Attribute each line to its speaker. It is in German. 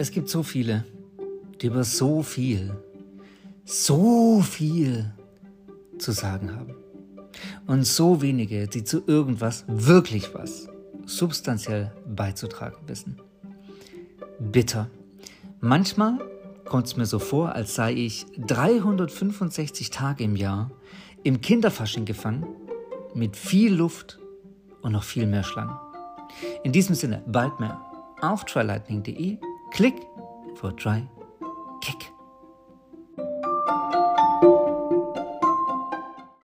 Speaker 1: Es gibt so viele, die über so viel, so viel zu sagen haben. Und so wenige, die zu irgendwas, wirklich was, substanziell beizutragen wissen. Bitter. Manchmal kommt es mir so vor, als sei ich 365 Tage im Jahr im Kinderfasching gefangen, mit viel Luft und noch viel mehr Schlangen. In diesem Sinne, bald mehr auf trylightning.de. Klick for try, kick.